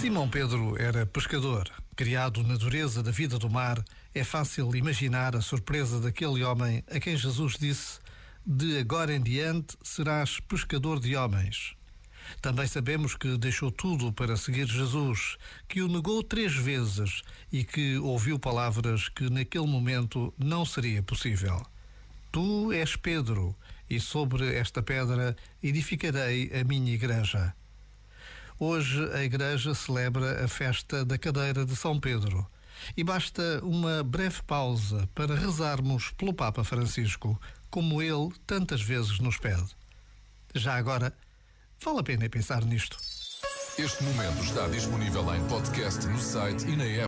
Simão Pedro era pescador. Criado na dureza da vida do mar, é fácil imaginar a surpresa daquele homem a quem Jesus disse: De agora em diante serás pescador de homens. Também sabemos que deixou tudo para seguir Jesus, que o negou três vezes e que ouviu palavras que naquele momento não seria possível. Tu és Pedro, e sobre esta pedra edificarei a minha igreja. Hoje a Igreja celebra a festa da cadeira de São Pedro e basta uma breve pausa para rezarmos pelo Papa Francisco, como ele tantas vezes nos pede. Já agora, vale a pena pensar nisto. Este momento está disponível em podcast no site e na app.